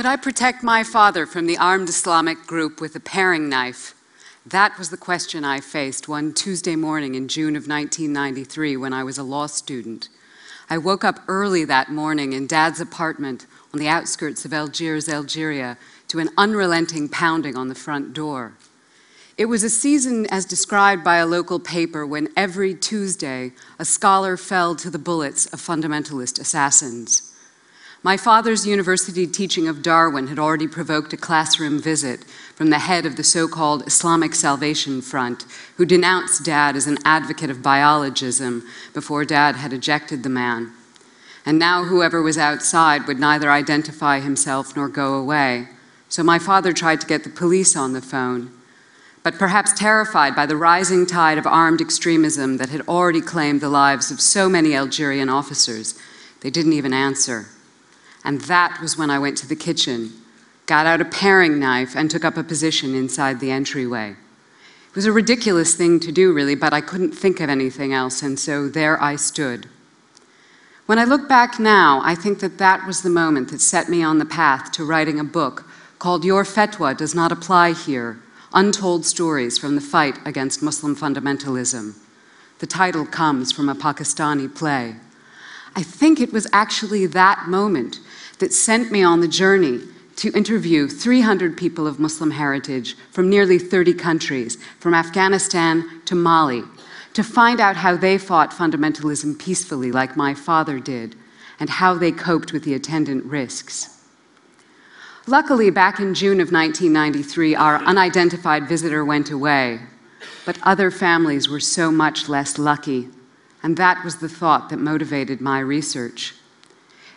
Could I protect my father from the armed Islamic group with a paring knife? That was the question I faced one Tuesday morning in June of 1993 when I was a law student. I woke up early that morning in Dad's apartment on the outskirts of Algiers, Algeria, to an unrelenting pounding on the front door. It was a season as described by a local paper when every Tuesday a scholar fell to the bullets of fundamentalist assassins. My father's university teaching of Darwin had already provoked a classroom visit from the head of the so called Islamic Salvation Front, who denounced Dad as an advocate of biologism before Dad had ejected the man. And now whoever was outside would neither identify himself nor go away. So my father tried to get the police on the phone. But perhaps terrified by the rising tide of armed extremism that had already claimed the lives of so many Algerian officers, they didn't even answer. And that was when I went to the kitchen, got out a paring knife, and took up a position inside the entryway. It was a ridiculous thing to do, really, but I couldn't think of anything else, and so there I stood. When I look back now, I think that that was the moment that set me on the path to writing a book called Your Fatwa Does Not Apply Here Untold Stories from the Fight Against Muslim Fundamentalism. The title comes from a Pakistani play. I think it was actually that moment that sent me on the journey to interview 300 people of Muslim heritage from nearly 30 countries, from Afghanistan to Mali, to find out how they fought fundamentalism peacefully, like my father did, and how they coped with the attendant risks. Luckily, back in June of 1993, our unidentified visitor went away, but other families were so much less lucky, and that was the thought that motivated my research.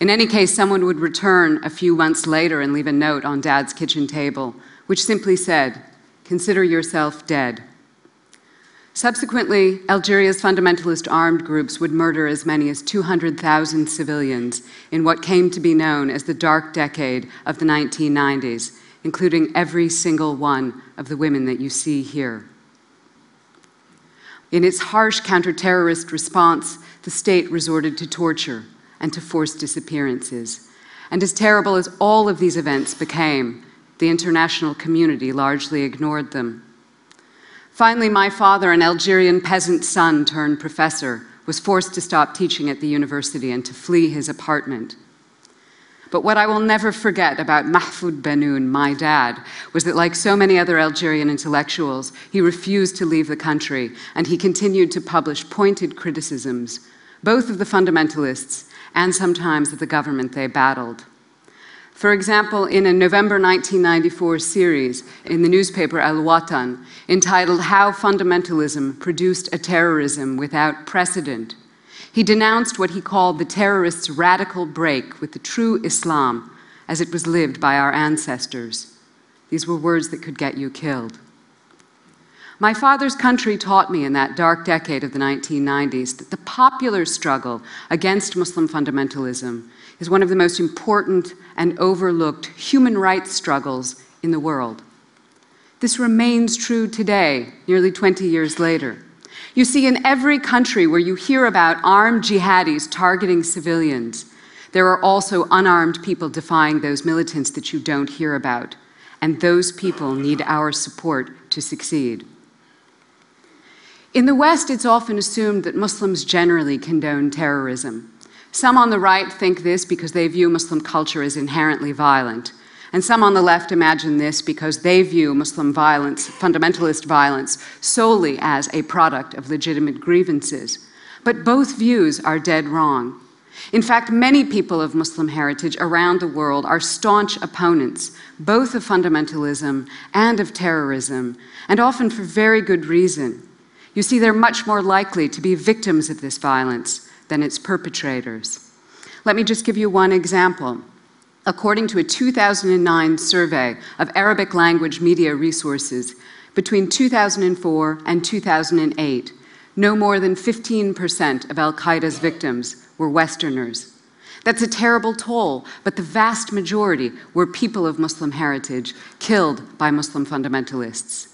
In any case, someone would return a few months later and leave a note on Dad's kitchen table, which simply said, Consider yourself dead. Subsequently, Algeria's fundamentalist armed groups would murder as many as 200,000 civilians in what came to be known as the dark decade of the 1990s, including every single one of the women that you see here. In its harsh counter-terrorist response, the state resorted to torture, and to forced disappearances. And as terrible as all of these events became, the international community largely ignored them. Finally, my father, an Algerian peasant son turned professor, was forced to stop teaching at the university and to flee his apartment. But what I will never forget about Mahfoud Bennoune, my dad, was that, like so many other Algerian intellectuals, he refused to leave the country and he continued to publish pointed criticisms, both of the fundamentalists and sometimes the government they battled. For example, in a November 1994 series in the newspaper Al Watan entitled How Fundamentalism Produced a Terrorism Without Precedent, he denounced what he called the terrorists' radical break with the true Islam as it was lived by our ancestors. These were words that could get you killed. My father's country taught me in that dark decade of the 1990s that the popular struggle against Muslim fundamentalism is one of the most important and overlooked human rights struggles in the world. This remains true today, nearly 20 years later. You see, in every country where you hear about armed jihadis targeting civilians, there are also unarmed people defying those militants that you don't hear about. And those people need our support to succeed. In the West, it's often assumed that Muslims generally condone terrorism. Some on the right think this because they view Muslim culture as inherently violent. And some on the left imagine this because they view Muslim violence, fundamentalist violence, solely as a product of legitimate grievances. But both views are dead wrong. In fact, many people of Muslim heritage around the world are staunch opponents, both of fundamentalism and of terrorism, and often for very good reason. You see, they're much more likely to be victims of this violence than its perpetrators. Let me just give you one example. According to a 2009 survey of Arabic language media resources, between 2004 and 2008, no more than 15% of Al Qaeda's victims were Westerners. That's a terrible toll, but the vast majority were people of Muslim heritage killed by Muslim fundamentalists.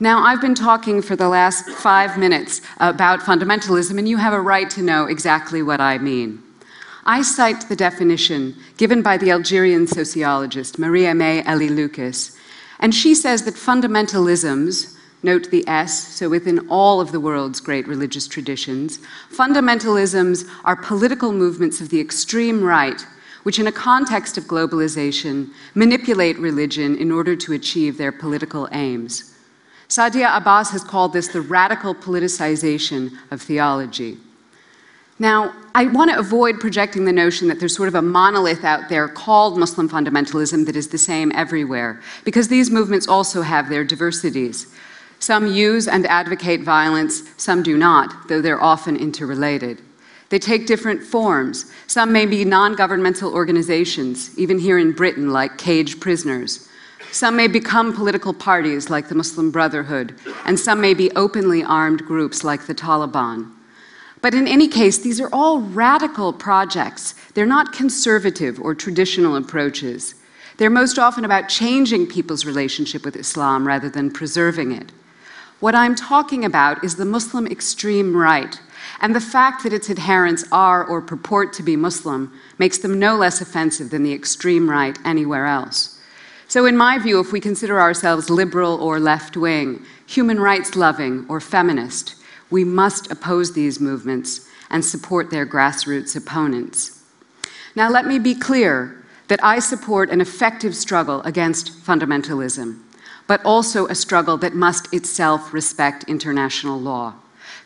Now, I've been talking for the last five minutes about fundamentalism, and you have a right to know exactly what I mean. I cite the definition given by the Algerian sociologist Marieme Hélie-Lucas, and she says that fundamentalisms, note the S, so within all of the world's great religious traditions, fundamentalisms are political movements of the extreme right which, in a context of globalization, manipulate religion in order to achieve their political aims. Sadia Abbas has called this the radical politicization of theology. Now, I want to avoid projecting the notion that there's sort of a monolith out there called Muslim fundamentalism that is the same everywhere, because these movements also have their diversities. Some use and advocate violence, some do not, though they're often interrelated. They take different forms. Some may be non governmental organizations, even here in Britain, like Cageprisoners. Some may become political parties, like the Muslim Brotherhood, and some may be openly armed groups, like the Taliban. But in any case, these are all radical projects. They're not conservative or traditional approaches. They're most often about changing people's relationship with Islam rather than preserving it. What I'm talking about is the Muslim extreme right, and the fact that its adherents are or purport to be Muslim makes them no less offensive than the extreme right anywhere else. So, in my view, if we consider ourselves liberal or left wing, human rights loving or feminist, we must oppose these movements and support their grassroots opponents. Now, let me be clear that I support an effective struggle against fundamentalism, but also a struggle that must itself respect international law.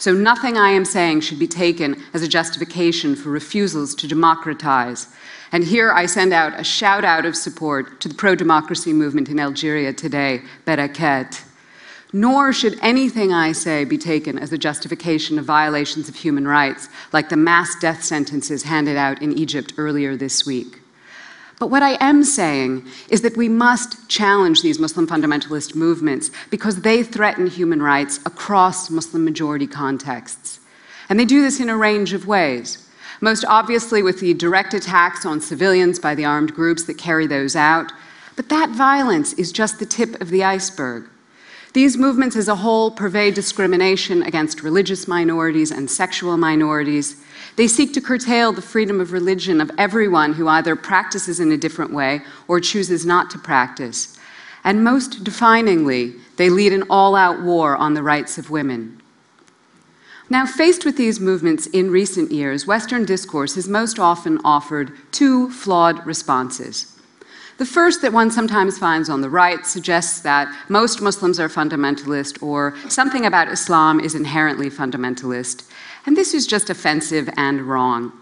So nothing I am saying should be taken as a justification for refusals to democratize. And here I send out a shout out of support to the pro democracy movement in Algeria today, Barakat. Nor should anything I say be taken as a justification of violations of human rights, like the mass death sentences handed out in Egypt earlier this week. But what I am saying is that we must challenge these Muslim fundamentalist movements because they threaten human rights across Muslim majority contexts. And they do this in a range of ways. Most obviously, with the direct attacks on civilians by the armed groups that carry those out. But that violence is just the tip of the iceberg. These movements as a whole pervade discrimination against religious minorities and sexual minorities. They seek to curtail the freedom of religion of everyone who either practices in a different way or chooses not to practice. And most definingly, they lead an all out war on the rights of women. Now, faced with these movements in recent years, Western discourse has most often offered two flawed responses. The first that one sometimes finds on the right suggests that most Muslims are fundamentalist or something about Islam is inherently fundamentalist. And this is just offensive and wrong.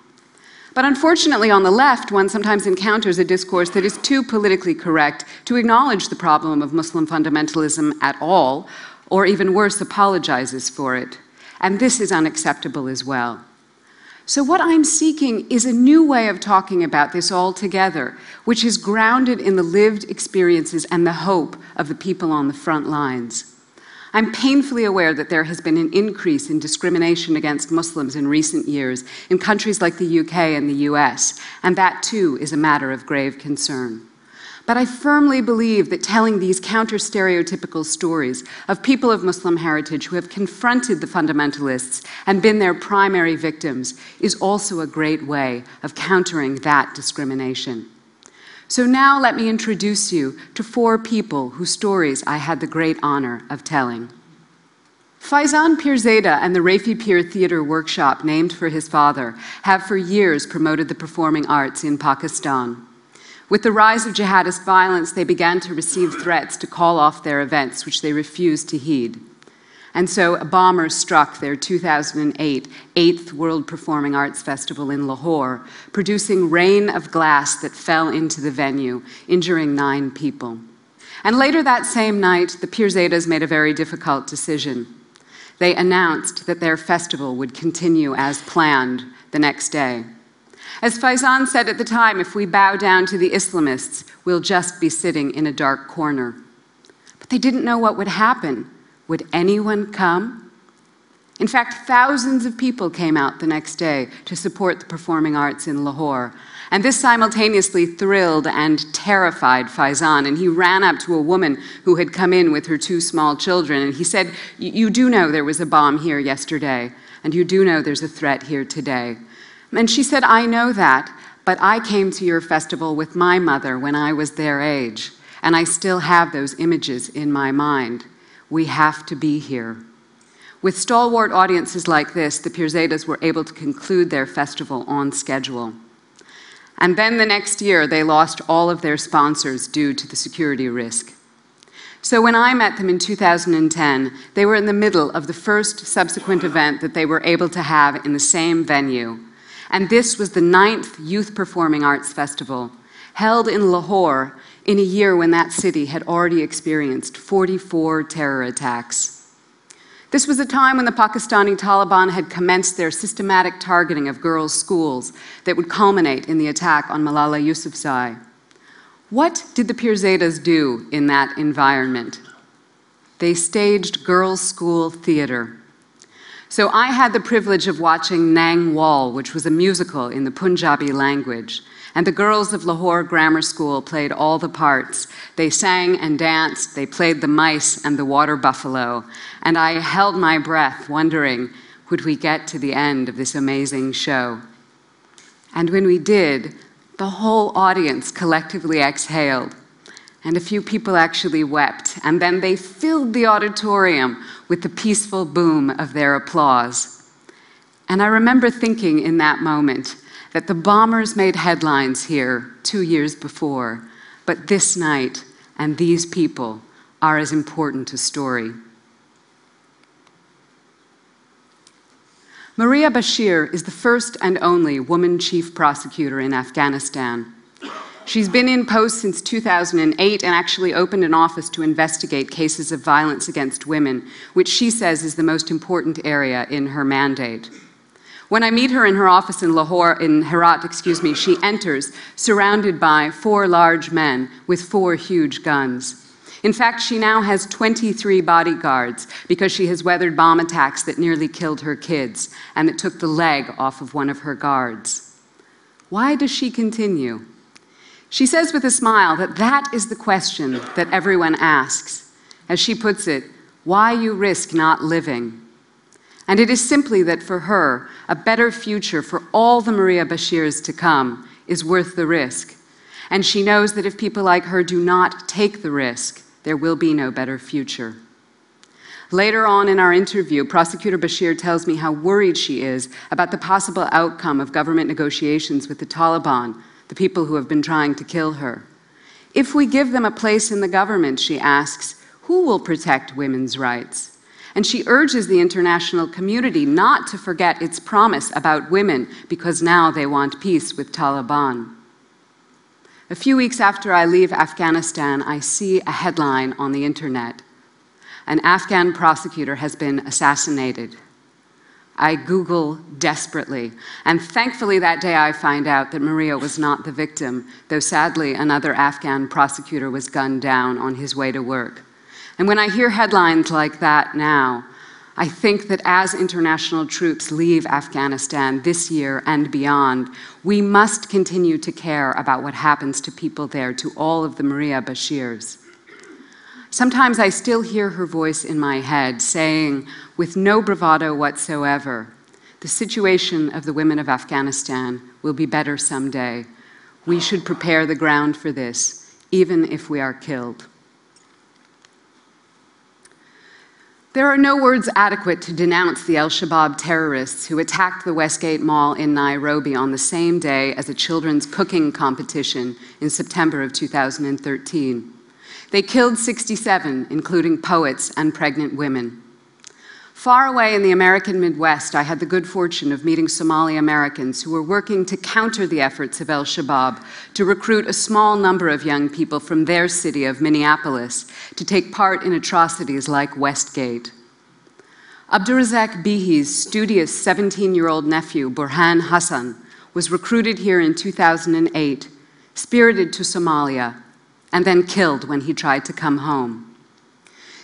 But unfortunately, on the left, one sometimes encounters a discourse that is too politically correct to acknowledge the problem of Muslim fundamentalism at all, or even worse, apologizes for it. And this is unacceptable as well. So, what I'm seeking is a new way of talking about this altogether, which is grounded in the lived experiences and the hope of the people on the front lines. I'm painfully aware that there has been an increase in discrimination against Muslims in recent years in countries like the UK and the US, and that too is a matter of grave concern. But I firmly believe that telling these counter stereotypical stories of people of Muslim heritage who have confronted the fundamentalists and been their primary victims is also a great way of countering that discrimination. So now let me introduce you to four people whose stories I had the great honor of telling. Faizan Pirzada and the Rafi Peer Theatre Workshop, named for his father, have for years promoted the performing arts in Pakistan. With the rise of jihadist violence, they began to receive threats to call off their events, which they refused to heed. And so a bomber struck their 2008 8th World Performing Arts Festival in Lahore, producing rain of glass that fell into the venue, injuring nine people. And later that same night, the Pirzadas made a very difficult decision. They announced that their festival would continue as planned the next day. As Faizan said at the time, if we bow down to the Islamists, we'll just be sitting in a dark corner. But they didn't know what would happen. Would anyone come? In fact, thousands of people came out the next day to support the performing arts in Lahore. And this simultaneously thrilled and terrified Faizan. And he ran up to a woman who had come in with her two small children. And he said, You do know there was a bomb here yesterday, and you do know there's a threat here today. And she said, I know that, but I came to your festival with my mother when I was their age, and I still have those images in my mind. We have to be here. With stalwart audiences like this, the Pirzadas were able to conclude their festival on schedule. And then the next year, they lost all of their sponsors due to the security risk. So when I met them in 2010, they were in the middle of the first subsequent event that they were able to have in the same venue. And this was the ninth Youth Performing Arts Festival, held in Lahore in a year when that city had already experienced 44 terror attacks. This was a time when the Pakistani Taliban had commenced their systematic targeting of girls' schools that would culminate in the attack on Malala Yousafzai. What did the Pirzadas do in that environment? They staged girls' school theater. So I had the privilege of watching Nang Wal, which was a musical in the Punjabi language. And the girls of Lahore Grammar School played all the parts. They sang and danced, they played the mice and the water buffalo. And I held my breath, wondering, would we get to the end of this amazing show? And when we did, the whole audience collectively exhaled. And a few people actually wept. And then they filled the auditorium with the peaceful boom of their applause. And I remember thinking in that moment, that the bombers made headlines here two years before, but this night and these people are as important a story. Maria Bashir is the first and only woman chief prosecutor in Afghanistan. She's been in post since 2008 and actually opened an office to investigate cases of violence against women, which she says is the most important area in her mandate. When I meet her in her office in Lahore, in Herat, excuse me, she enters surrounded by four large men with four huge guns. In fact, she now has 23 bodyguards because she has weathered bomb attacks that nearly killed her kids and that took the leg off of one of her guards. Why does she continue? She says with a smile that that is the question that everyone asks. As she puts it, why you risk not living? And it is simply that for her, a better future for all the Maria Bashirs to come is worth the risk. And she knows that if people like her do not take the risk, there will be no better future. Later on in our interview, Prosecutor Bashir tells me how worried she is about the possible outcome of government negotiations with the Taliban, the people who have been trying to kill her. If we give them a place in the government, she asks, who will protect women's rights? And she urges the international community not to forget its promise about women because now they want peace with Taliban. A few weeks after I leave Afghanistan, I see a headline on the internet. An Afghan prosecutor has been assassinated. I Google desperately, and thankfully that day I find out that Maria was not the victim, though sadly another Afghan prosecutor was gunned down on his way to work. And when I hear headlines like that now, I think that as international troops leave Afghanistan this year and beyond, we must continue to care about what happens to people there, to all of the Maria Bashirs. Sometimes I still hear her voice in my head saying, with no bravado whatsoever, the situation of the women of Afghanistan will be better someday. We should prepare the ground for this, even if we are killed. There are no words adequate to denounce the Al Shabaab terrorists who attacked the Westgate Mall in Nairobi on the same day as a children's cooking competition in September of 2013. They killed 67, including poets and pregnant women. Far away in the American Midwest, I had the good fortune of meeting Somali Americans who were working to counter the efforts of El Shabaab to recruit a small number of young people from their city of Minneapolis to take part in atrocities like Westgate. Abdurazak Bihi's studious 17 year old nephew, Burhan Hassan, was recruited here in 2008, spirited to Somalia, and then killed when he tried to come home.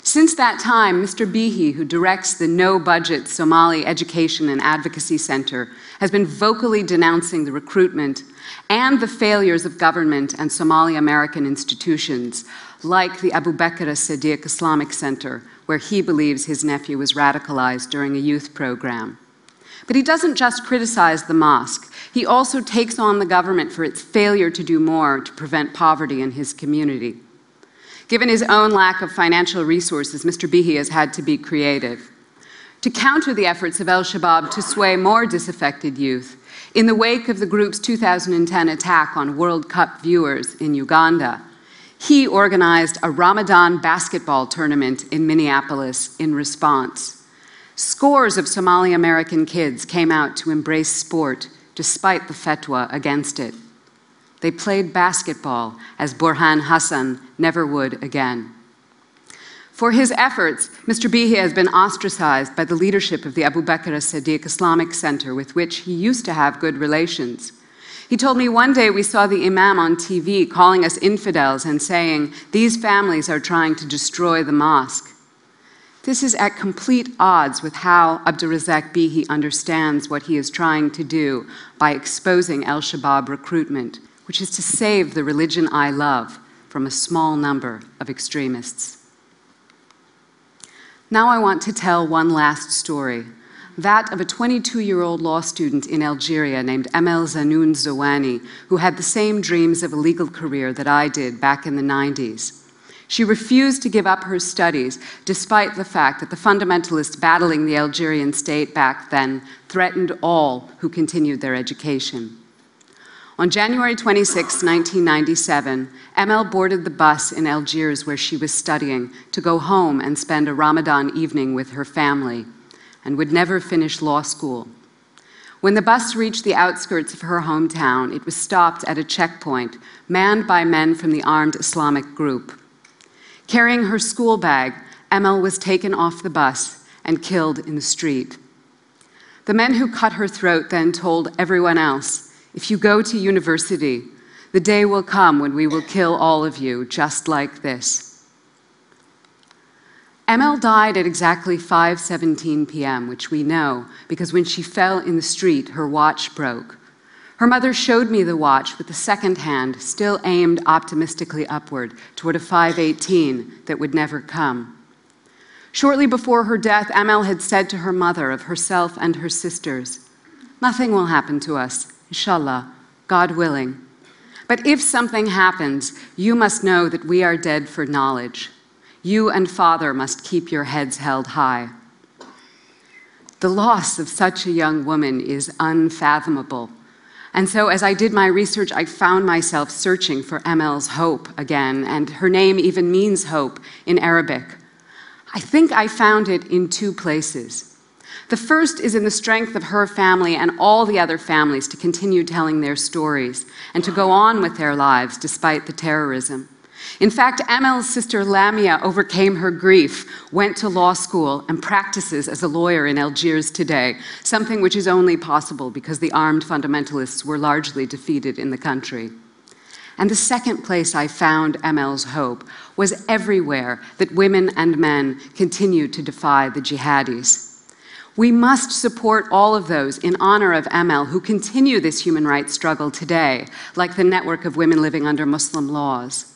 Since that time, Mr. Bihi, who directs the no budget Somali Education and Advocacy Center, has been vocally denouncing the recruitment and the failures of government and Somali American institutions, like the Abu Bakr as-Siddiq Islamic Center, where he believes his nephew was radicalized during a youth program. But he doesn't just criticize the mosque, he also takes on the government for its failure to do more to prevent poverty in his community. Given his own lack of financial resources, Mr. Bihi has had to be creative. To counter the efforts of El Shabaab to sway more disaffected youth, in the wake of the group's 2010 attack on World Cup viewers in Uganda, he organized a Ramadan basketball tournament in Minneapolis in response. Scores of Somali American kids came out to embrace sport despite the fatwa against it. They played basketball as Burhan Hassan never would again. For his efforts, Mr. Bihi has been ostracized by the leadership of the Abu Bakr as-Siddiq Islamic Center with which he used to have good relations. He told me one day we saw the imam on TV calling us infidels and saying, these families are trying to destroy the mosque. This is at complete odds with how Abdulrazak Bihi understands what he is trying to do by exposing Al Shabaab recruitment, which is to save the religion I love from a small number of extremists. Now I want to tell one last story, that of a 22 year old law student in Algeria named Amel Zanoun Zowani, who had the same dreams of a legal career that I did back in the 90s. She refused to give up her studies, despite the fact that the fundamentalists battling the Algerian state back then threatened all who continued their education. On January 26, 1997, Amel boarded the bus in Algiers where she was studying to go home and spend a Ramadan evening with her family, and would never finish law school. When the bus reached the outskirts of her hometown, it was stopped at a checkpoint manned by men from the armed Islamic group. Carrying her school bag, Amel was taken off the bus and killed in the street. The men who cut her throat then told everyone else, if you go to university, the day will come when we will kill all of you just like this. Amel died at exactly 5:17 p.m., which we know because when she fell in the street, her watch broke. Her mother showed me the watch with the second hand still aimed optimistically upward toward a 518 that would never come. Shortly before her death, Amel had said to her mother of herself and her sisters, Nothing will happen to us, inshallah, God willing. But if something happens, you must know that we are dead for knowledge. You and Father must keep your heads held high. The loss of such a young woman is unfathomable. And so, as I did my research, I found myself searching for Amel's hope again, and her name even means hope in Arabic. I think I found it in two places. The first is in the strength of her family and all the other families to continue telling their stories and to go on with their lives despite the terrorism. In fact, Amel's sister Lamia overcame her grief, went to law school, and practices as a lawyer in Algiers today, something which is only possible because the armed fundamentalists were largely defeated in the country. And the second place I found Amel's hope was everywhere that women and men continued to defy the jihadis. We must support all of those in honor of Amel who continue this human rights struggle today, like the network of women living under Muslim laws.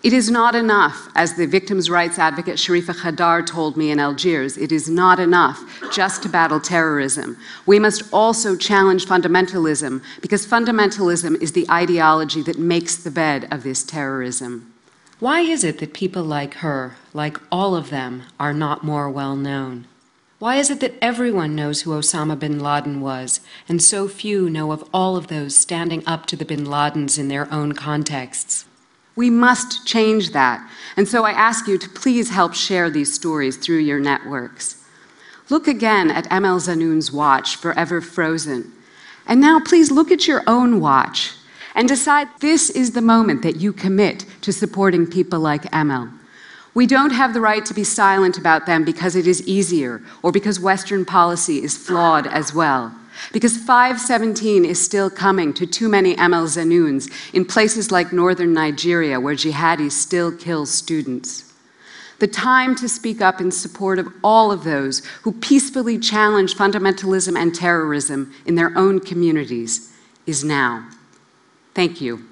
It is not enough, as the victims' rights advocate Cherifa Kheddar told me in Algiers, it is not enough just to battle terrorism. We must also challenge fundamentalism, because fundamentalism is the ideology that makes the bed of this terrorism. Why is it that people like her, like all of them, are not more well known? Why is it that everyone knows who Osama bin Laden was, and so few know of all of those standing up to the bin Ladens in their own contexts? We must change that. And so I ask you to please help share these stories through your networks. Look again at Amel Zanoun's watch, Forever Frozen. And now please look at your own watch and decide this is the moment that you commit to supporting people like Amel. We don't have the right to be silent about them because it is easier or because Western policy is flawed as well. Because 517 is still coming to too many Amel Zanouns in places like northern Nigeria where jihadis still kill students. The time to speak up in support of all of those who peacefully challenge fundamentalism and terrorism in their own communities is now. Thank you.